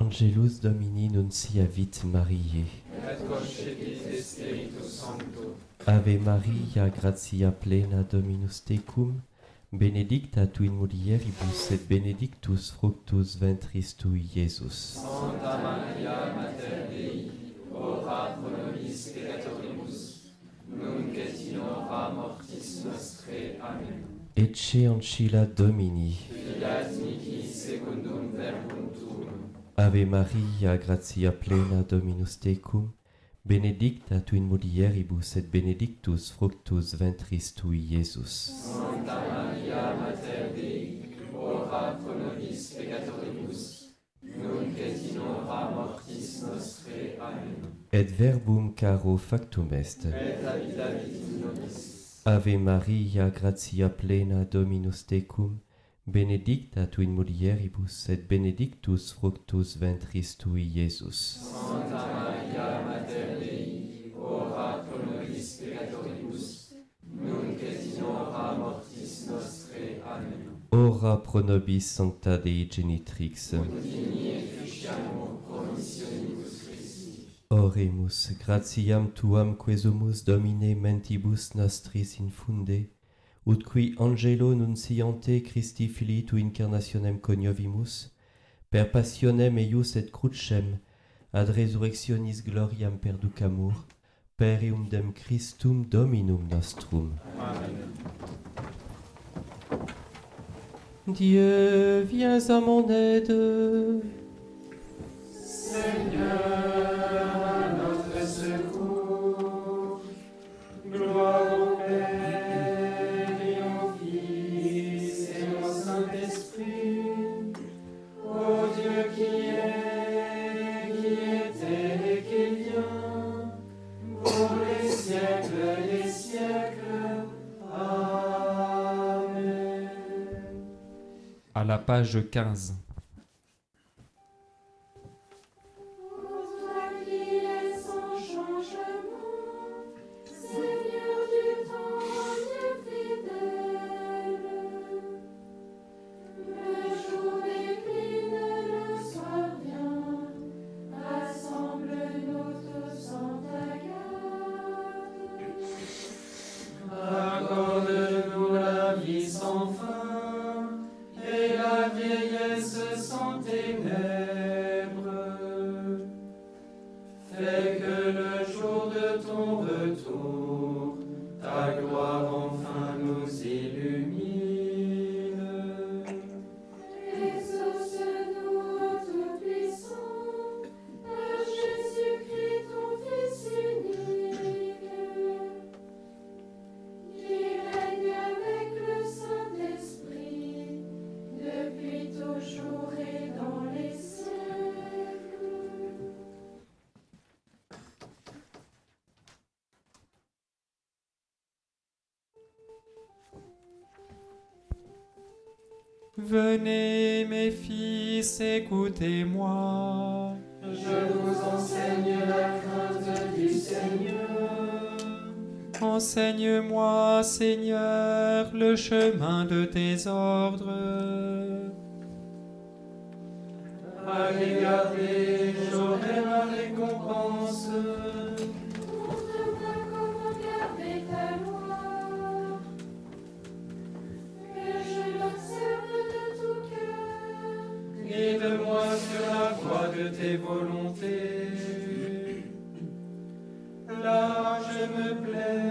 Angelus Domini nunciavit Mariae. Ave Maria, gratia plena Dominus tecum, benedicta tu in mulieribus et benedictus fructus ventris tui, Iesus. Santa Maria, Mater Dei, ora pro nobis peccatoribus, nunc et in hora mortis nostrae. Amen. Ecce ancilla Domini. Ave Maria, gratia plena Dominus tecum, benedicta tu in mulieribus et benedictus fructus ventris tui, Iesus. Santa Maria, Mater Dei, ora pro nobis peccatoribus, nunc et in hora mortis nostrae. Amen. Et verbum caro factum est. Et habitavit nobis, Ave Maria, gratia plena Dominus tecum, benedicta tu in mulieribus et benedictus fructus ventris tui Iesus. Santa Maria Mater Dei, ora pro nobis peccatoribus, nunc et in hora mortis nostre. Amen. Ora pro nobis sancta Dei genitrix. Digni et cruciamur promissionibus Christi. Oremus, gratiam tuam quesumus Domine mentibus nostris infunde, ut qui angelo nunciante Christi filii tu incarnationem coniovimus, per passionem eius et crucem, ad resurrectionis gloriam perducamur, per eundem Christum Dominum nostrum. Amen. Dieu, viens à mon aide. Seigneur, la page 15. De tes volontés. Là, je me plais.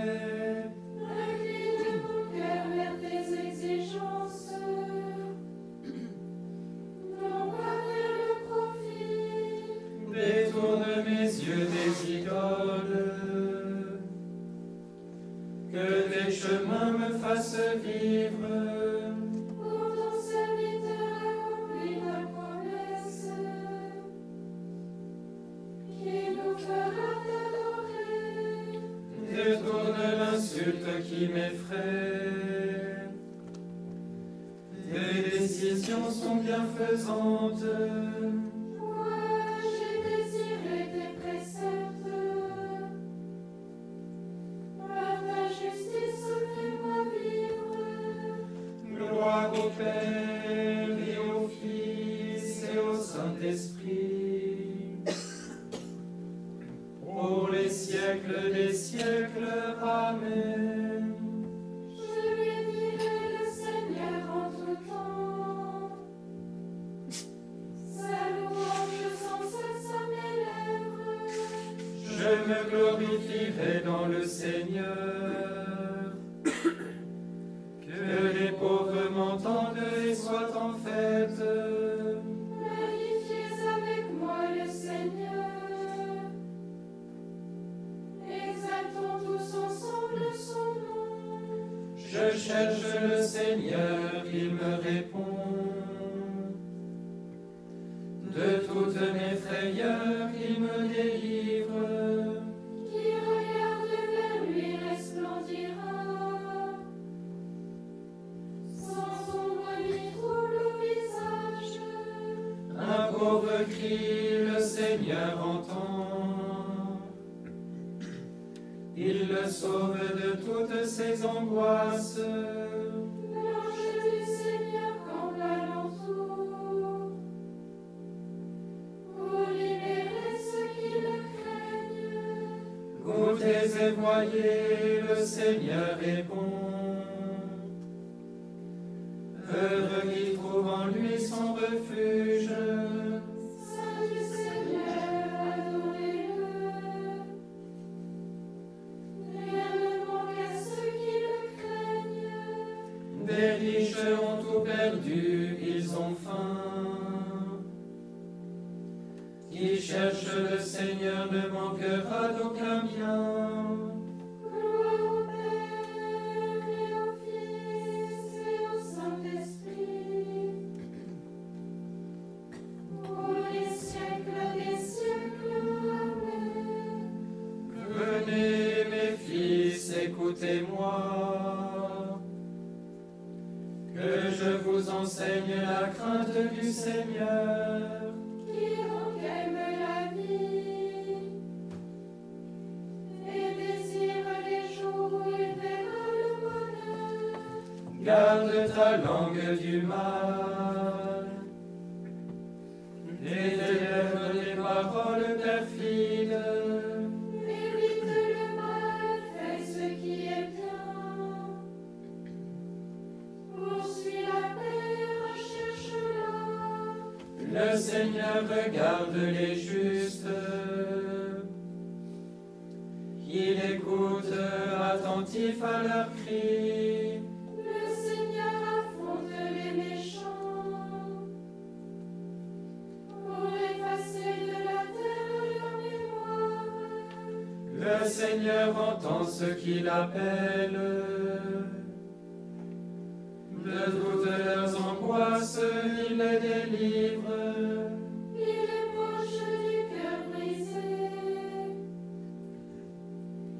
Seigneur. entend ce qu'il appelle. De toutes leurs angoisses, il les délivre. Il est proche du cœur brisé.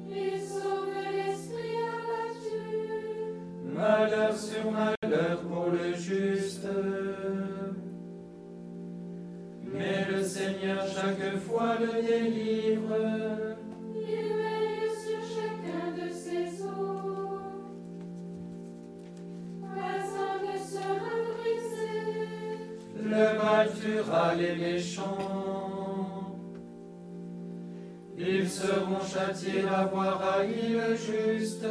Il sauve l'esprit abattu. Malheur sur malheur pour le juste. Mais le Seigneur chaque fois le délivre. les méchants. Ils seront châtiés d'avoir haï le juste.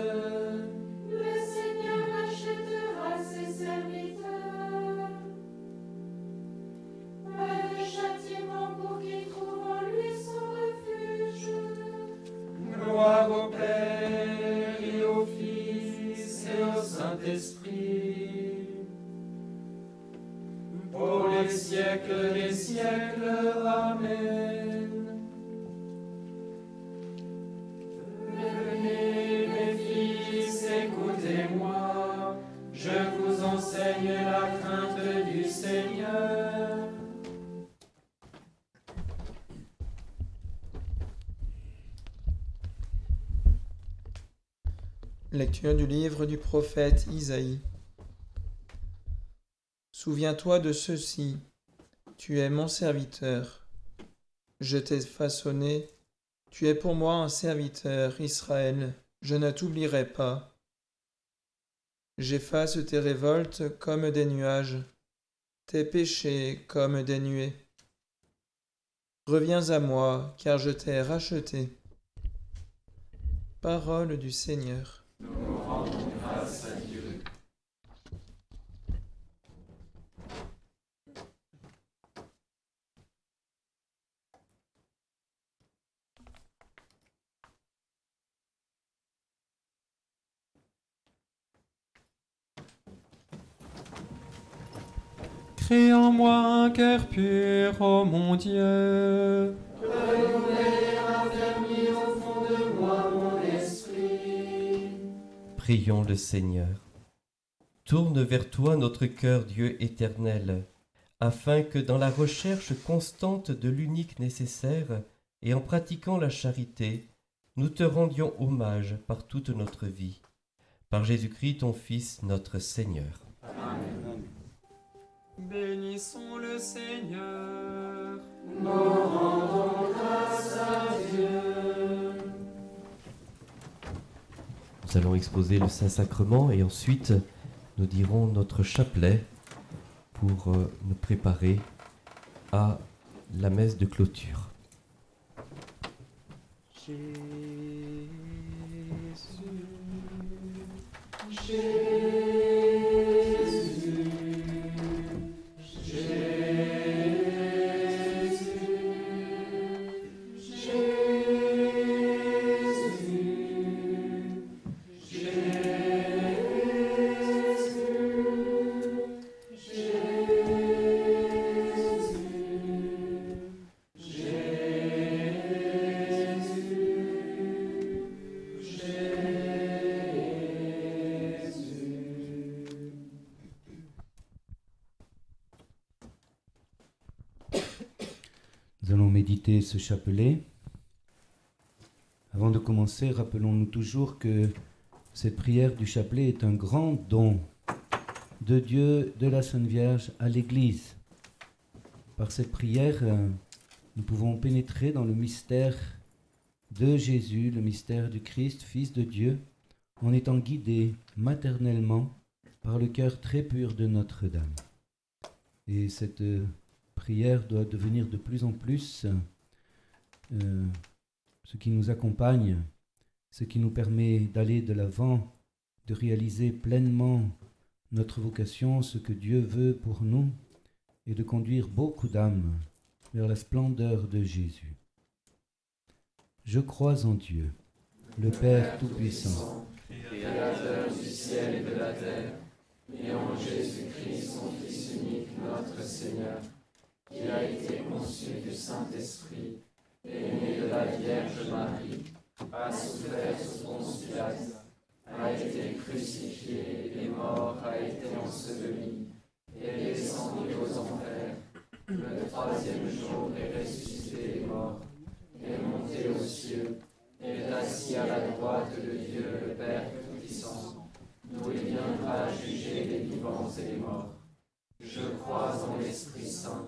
Du livre du prophète Isaïe. Souviens-toi de ceci, tu es mon serviteur. Je t'ai façonné, tu es pour moi un serviteur, Israël, je ne t'oublierai pas. J'efface tes révoltes comme des nuages, tes péchés comme des nuées. Reviens à moi, car je t'ai racheté. Parole du Seigneur. Nous rendons grâce à Dieu. Crée en moi un cœur pur, ô mon Dieu. Que Prions le Seigneur. Tourne vers toi notre cœur, Dieu éternel, afin que dans la recherche constante de l'unique nécessaire et en pratiquant la charité, nous te rendions hommage par toute notre vie. Par Jésus-Christ, ton Fils, notre Seigneur. Bénissons le Seigneur. Nous allons exposer le Saint-Sacrement et ensuite nous dirons notre chapelet pour euh, nous préparer à la messe de clôture. Nous allons ce chapelet. Avant de commencer, rappelons-nous toujours que cette prière du chapelet est un grand don de Dieu, de la Sainte Vierge à l'Église. Par cette prière, euh, nous pouvons pénétrer dans le mystère de Jésus, le mystère du Christ, Fils de Dieu, en étant guidés maternellement par le cœur très pur de Notre-Dame. Et cette euh, prière doit devenir de plus en plus euh, ce qui nous accompagne, ce qui nous permet d'aller de l'avant, de réaliser pleinement notre vocation, ce que Dieu veut pour nous, et de conduire beaucoup d'âmes vers la splendeur de Jésus. Je crois en Dieu, le Père Tout-Puissant, Créateur du ciel et de la terre, et en Jésus-Christ, son Fils unique, notre Seigneur, qui a été conçu du Saint-Esprit, et né de la Vierge Marie, a souffert sous Pilate, a été crucifié, et mort, a été enseveli, et descendu aux enfers. Le troisième jour est ressuscité des morts, est monté aux cieux, est assis à la droite de Dieu le Père Tout-Puissant, d'où il viendra juger les vivants et les morts. Je crois en l'Esprit Saint,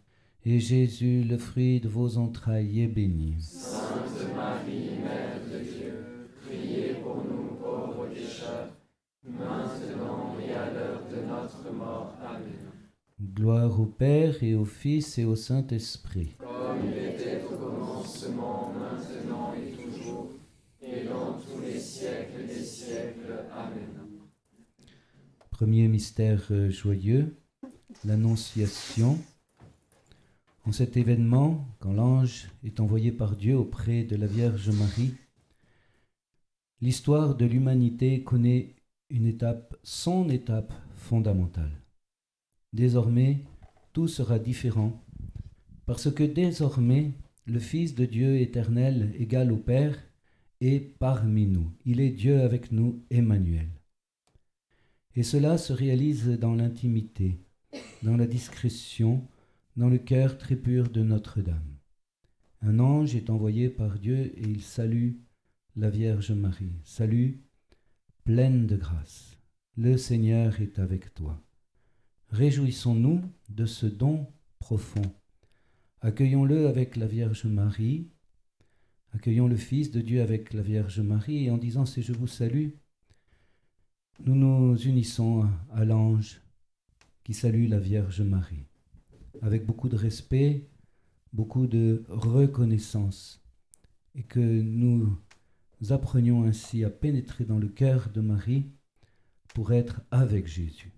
et Jésus, le fruit de vos entrailles, est béni. Sainte Marie, Mère de Dieu, priez pour nous pauvres pécheurs, maintenant et à l'heure de notre mort. Amen. Gloire au Père et au Fils et au Saint-Esprit. Comme il était au commencement, maintenant et toujours, et dans tous les siècles des siècles. Amen. Premier mystère euh, joyeux, l'Annonciation. En cet événement, quand l'ange est envoyé par Dieu auprès de la Vierge Marie, l'histoire de l'humanité connaît une étape, son étape fondamentale. Désormais, tout sera différent, parce que désormais, le Fils de Dieu éternel, égal au Père, est parmi nous. Il est Dieu avec nous, Emmanuel. Et cela se réalise dans l'intimité, dans la discrétion, dans le cœur très pur de Notre-Dame. Un ange est envoyé par Dieu et il salue la Vierge Marie. Salut, pleine de grâce. Le Seigneur est avec toi. Réjouissons-nous de ce don profond. Accueillons-le avec la Vierge Marie. Accueillons le Fils de Dieu avec la Vierge Marie et en disant c'est je vous salue, nous nous unissons à l'ange qui salue la Vierge Marie, avec beaucoup de respect, beaucoup de reconnaissance, et que nous apprenions ainsi à pénétrer dans le cœur de Marie pour être avec Jésus.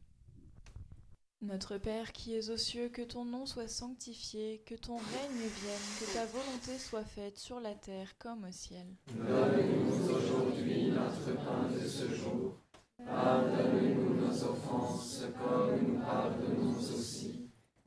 Notre Père qui es aux cieux, que ton nom soit sanctifié, que ton règne vienne, que ta volonté soit faite sur la terre comme au ciel. Donne-nous aujourd'hui notre pain de ce jour. Pardonne-nous nos offenses comme nous pardonnons aussi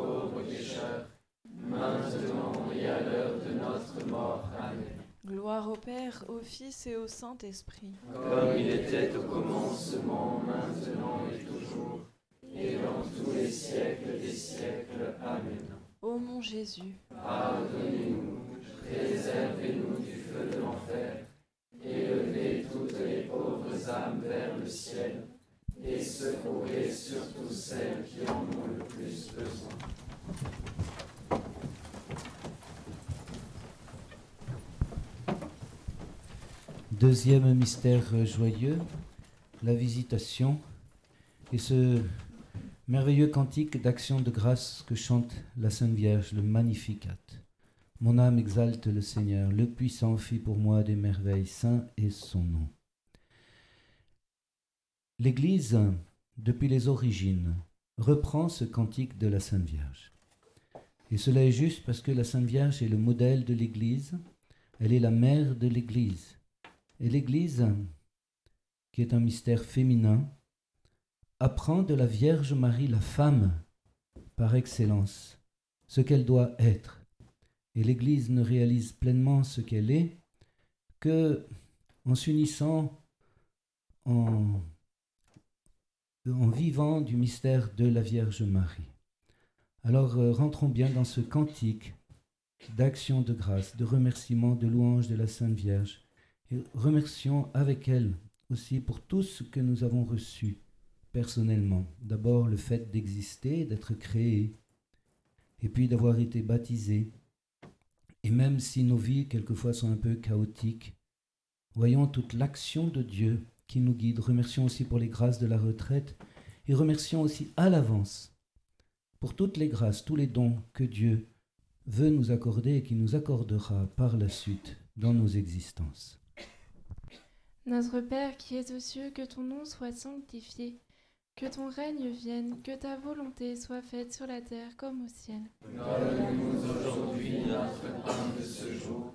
pauvres pécheurs, maintenant et à l'heure de notre mort. Amen. Gloire au Père, au Fils et au Saint-Esprit. Comme il était au commencement, maintenant et toujours, et dans tous les siècles des siècles. Amen. Ô mon Jésus, Pardonnez-nous, préservez-nous du feu de l'enfer, élevez toutes les pauvres âmes vers le ciel, et secourez surtout celles qui en ont le plus besoin. Deuxième mystère joyeux, la visitation et ce merveilleux cantique d'action de grâce que chante la Sainte Vierge, le Magnificat. Mon âme exalte le Seigneur, le puissant fit pour moi des merveilles, saint est son nom. L'Église, depuis les origines, reprend ce cantique de la Sainte Vierge. Et cela est juste parce que la Sainte Vierge est le modèle de l'Église, elle est la mère de l'Église. Et l'Église, qui est un mystère féminin, apprend de la Vierge Marie, la femme, par excellence, ce qu'elle doit être. Et l'Église ne réalise pleinement ce qu'elle est que en s'unissant, en, en vivant du mystère de la Vierge Marie. Alors euh, rentrons bien dans ce cantique d'action de grâce, de remerciement, de louange de la Sainte Vierge. Et remercions avec elle aussi pour tout ce que nous avons reçu personnellement. D'abord le fait d'exister, d'être créé, et puis d'avoir été baptisé. Et même si nos vies quelquefois sont un peu chaotiques, voyons toute l'action de Dieu qui nous guide. Remercions aussi pour les grâces de la retraite et remercions aussi à l'avance pour toutes les grâces, tous les dons que Dieu veut nous accorder et qui nous accordera par la suite dans nos existences. Notre Père qui es aux cieux, que ton nom soit sanctifié, que ton règne vienne, que ta volonté soit faite sur la terre comme au ciel. Donne-nous aujourd'hui notre pain de ce jour.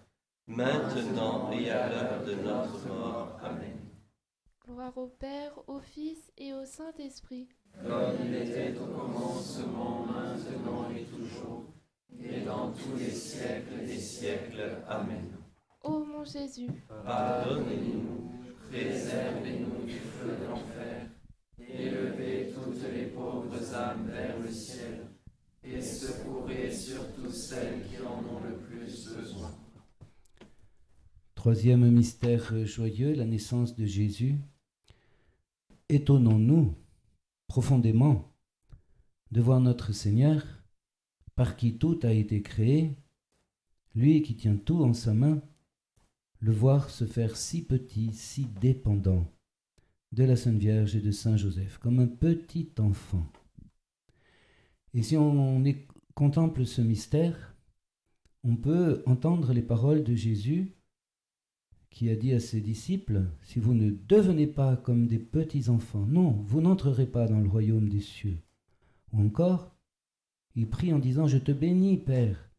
maintenant et à l'heure de notre mort. Amen. Gloire au Père, au Fils et au Saint-Esprit. Comme il était au commencement, maintenant et toujours, et dans tous les siècles des siècles. Amen. Ô mon Jésus, Pardonnez-nous, préservez-nous du feu de l'enfer, élevez toutes les pauvres âmes vers le ciel, et secourez surtout celles qui en ont le plus besoin. Troisième mystère joyeux, la naissance de Jésus. Étonnons-nous profondément de voir notre Seigneur, par qui tout a été créé, lui qui tient tout en sa main, le voir se faire si petit, si dépendant de la Sainte Vierge et de Saint Joseph, comme un petit enfant. Et si on contemple ce mystère, on peut entendre les paroles de Jésus qui a dit à ses disciples, si vous ne devenez pas comme des petits enfants, non, vous n'entrerez pas dans le royaume des cieux. Ou encore, il prie en disant, je te bénis, Père,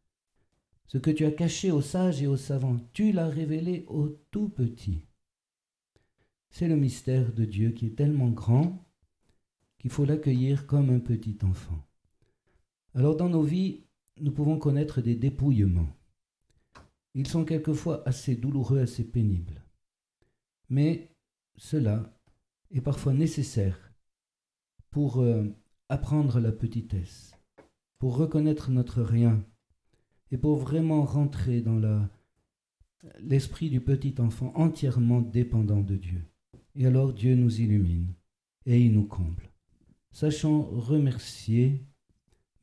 ce que tu as caché aux sages et aux savants, tu l'as révélé aux tout petits. C'est le mystère de Dieu qui est tellement grand qu'il faut l'accueillir comme un petit enfant. Alors dans nos vies, nous pouvons connaître des dépouillements. Ils sont quelquefois assez douloureux, assez pénibles. Mais cela est parfois nécessaire pour euh, apprendre la petitesse, pour reconnaître notre rien et pour vraiment rentrer dans l'esprit du petit enfant entièrement dépendant de Dieu. Et alors Dieu nous illumine et il nous comble. Sachant remercier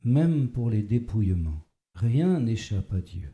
même pour les dépouillements. Rien n'échappe à Dieu.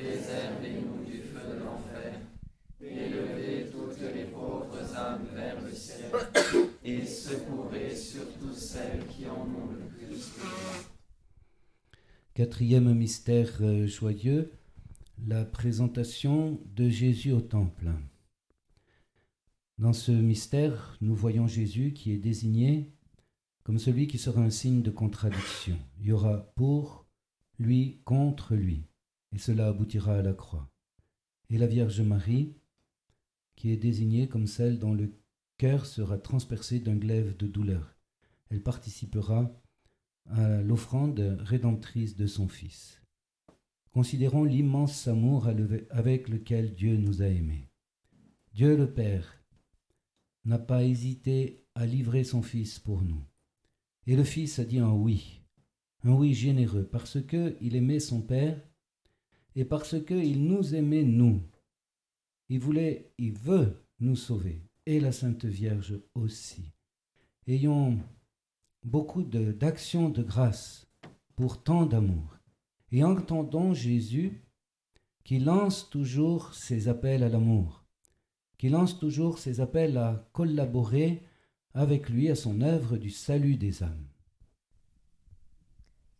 préservez-nous du feu de l'enfer, élevez toutes les pauvres âmes vers le ciel, et secourez surtout celles qui en ont le plus. Quatrième mystère euh, joyeux, la présentation de Jésus au temple. Dans ce mystère, nous voyons Jésus qui est désigné comme celui qui sera un signe de contradiction. Il y aura pour lui contre lui, et cela aboutira à la croix. Et la Vierge Marie, qui est désignée comme celle dont le cœur sera transpercé d'un glaive de douleur. Elle participera à l'offrande rédemptrice de son Fils. Considérons l'immense amour avec lequel Dieu nous a aimés. Dieu le Père n'a pas hésité à livrer son Fils pour nous. Et le Fils a dit un oui, un oui généreux, parce que il aimait son Père et parce que il nous aimait nous. Il voulait, il veut nous sauver, et la Sainte Vierge aussi. Ayons beaucoup de- d'actions de, grâce pour tant d'amour. Et entendons Jésus qui lance toujours ses appels à l'amour, qui lance toujours ses appels à collaborer avec lui à son œuvre du salut des âmes.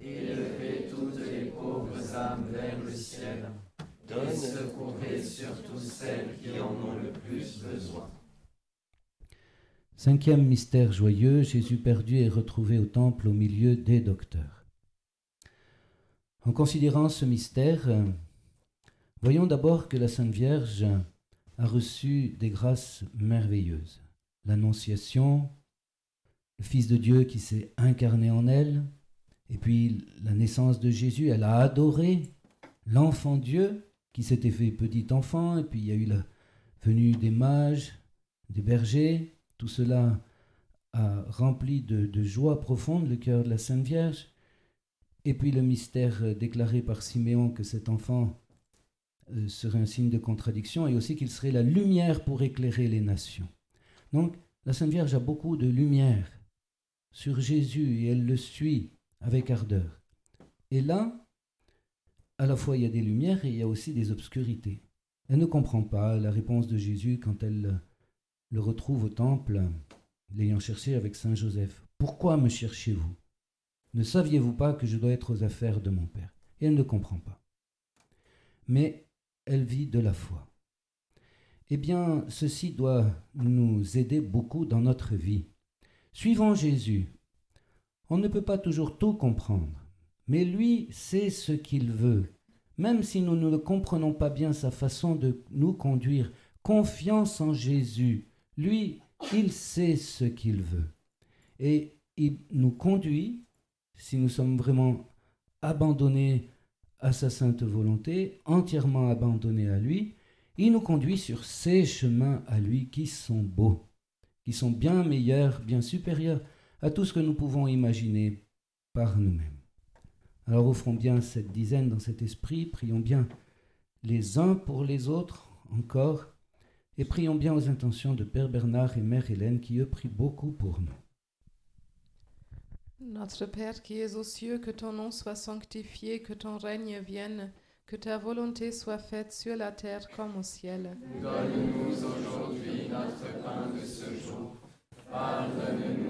élevez toutes les pauvres âmes vers le ciel, et surtout celles qui en ont le plus besoin. Cinquième mystère joyeux, Jésus perdu et retrouvé au temple au milieu des docteurs. En considérant ce mystère, voyons d'abord que la Sainte Vierge a reçu des grâces merveilleuses. L'Annonciation, le Fils de Dieu qui s'est incarné en elle, et puis la naissance de Jésus, elle a adoré l'enfant Dieu qui s'était fait petit enfant, et puis il y a eu la venue des mages, des bergers, tout cela a rempli de, joie profonde le cœur de la Sainte Vierge. Et puis le mystère euh, déclaré par Siméon que cet enfant euh, serait un signe de contradiction et aussi qu'il serait la lumière pour éclairer les nations. Donc la Sainte Vierge a beaucoup de lumière sur Jésus et elle le suit avec ardeur. Et là, à la fois il y a des lumières et il y a aussi des obscurités. Elle ne comprend pas la réponse de Jésus quand elle le retrouve au temple, l'ayant cherché avec Saint Joseph. Pourquoi me cherchez-vous? Ne saviez-vous pas que je dois être aux affaires de mon Père? Et elle ne comprend pas. Mais elle vit de la foi. Eh bien, ceci doit nous aider beaucoup dans notre vie. Suivons Jésus. On ne peut pas toujours tout comprendre, mais lui sait ce qu'il veut. Même si nous ne comprenons pas bien sa façon de nous conduire, confiance en Jésus. Lui, il sait ce qu'il veut. Et il nous conduit, si nous sommes vraiment abandonnés à sa sainte volonté, entièrement abandonnés à lui, il nous conduit sur ces chemins à lui qui sont beaux, qui sont bien meilleurs, bien supérieurs à tout ce que nous pouvons imaginer par nous-mêmes. Alors offrons bien cette dizaine dans cet esprit, prions bien les uns pour les autres encore, et prions bien aux intentions de Père Bernard et Mère Hélène qui eux prient beaucoup pour nous. Notre Père qui es aux cieux, que ton nom soit sanctifié, que ton règne vienne, que ta volonté soit faite sur la terre comme au ciel. Donne-nous aujourd'hui notre pain de ce jour. Pardonne-nous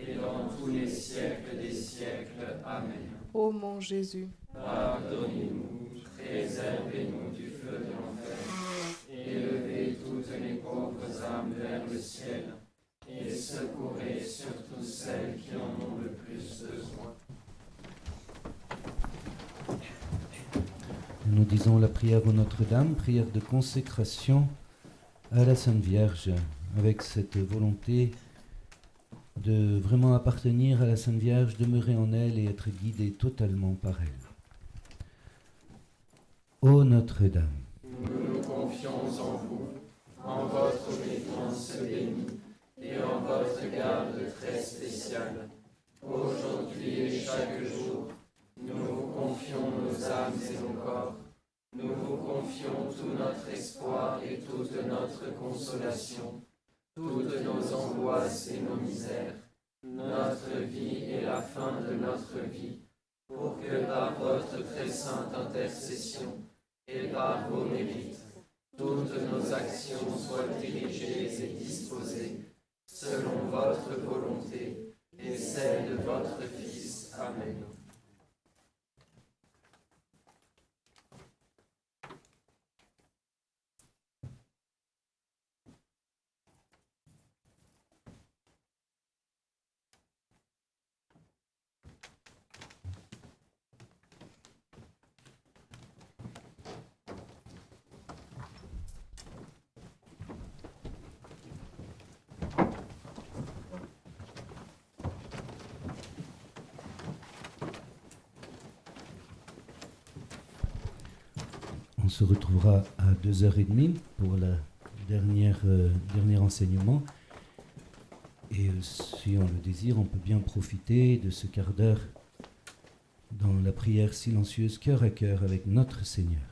et dans tous les siècles des siècles. Amen. Ô mon Jésus, Pardonnez-nous, préservez-nous du feu de l'enfer, élevez toutes les pauvres âmes vers le ciel, et secourez surtout celles qui en ont le plus besoin. Nous disons la prière au Notre-Dame, prière de consécration à la Sainte Vierge, avec cette volonté de vraiment appartenir à la Sainte Vierge, demeurer en elle et être guidé totalement par elle. Ô Notre-Dame, Nous nous confions en vous, en votre défense bénie, et en votre garde très spéciale. Aujourd'hui et chaque jour, nous vous confions nos âmes et nos corps. Nous vous confions tout notre espoir et toute notre consolation, toutes nos angoisses et nos misères, notre vie et la fin de notre vie, pour que par votre très sainte intercession et par vos mérites, toutes nos actions soient dirigées et disposées selon votre volonté et celle de votre Fils. Amen. on se retrouvera à 2h30 pour le dernier, euh, dernier enseignement. Et euh, si on le désire, on peut bien profiter de ce quart d'heure dans la prière silencieuse cœur à cœur avec notre Seigneur.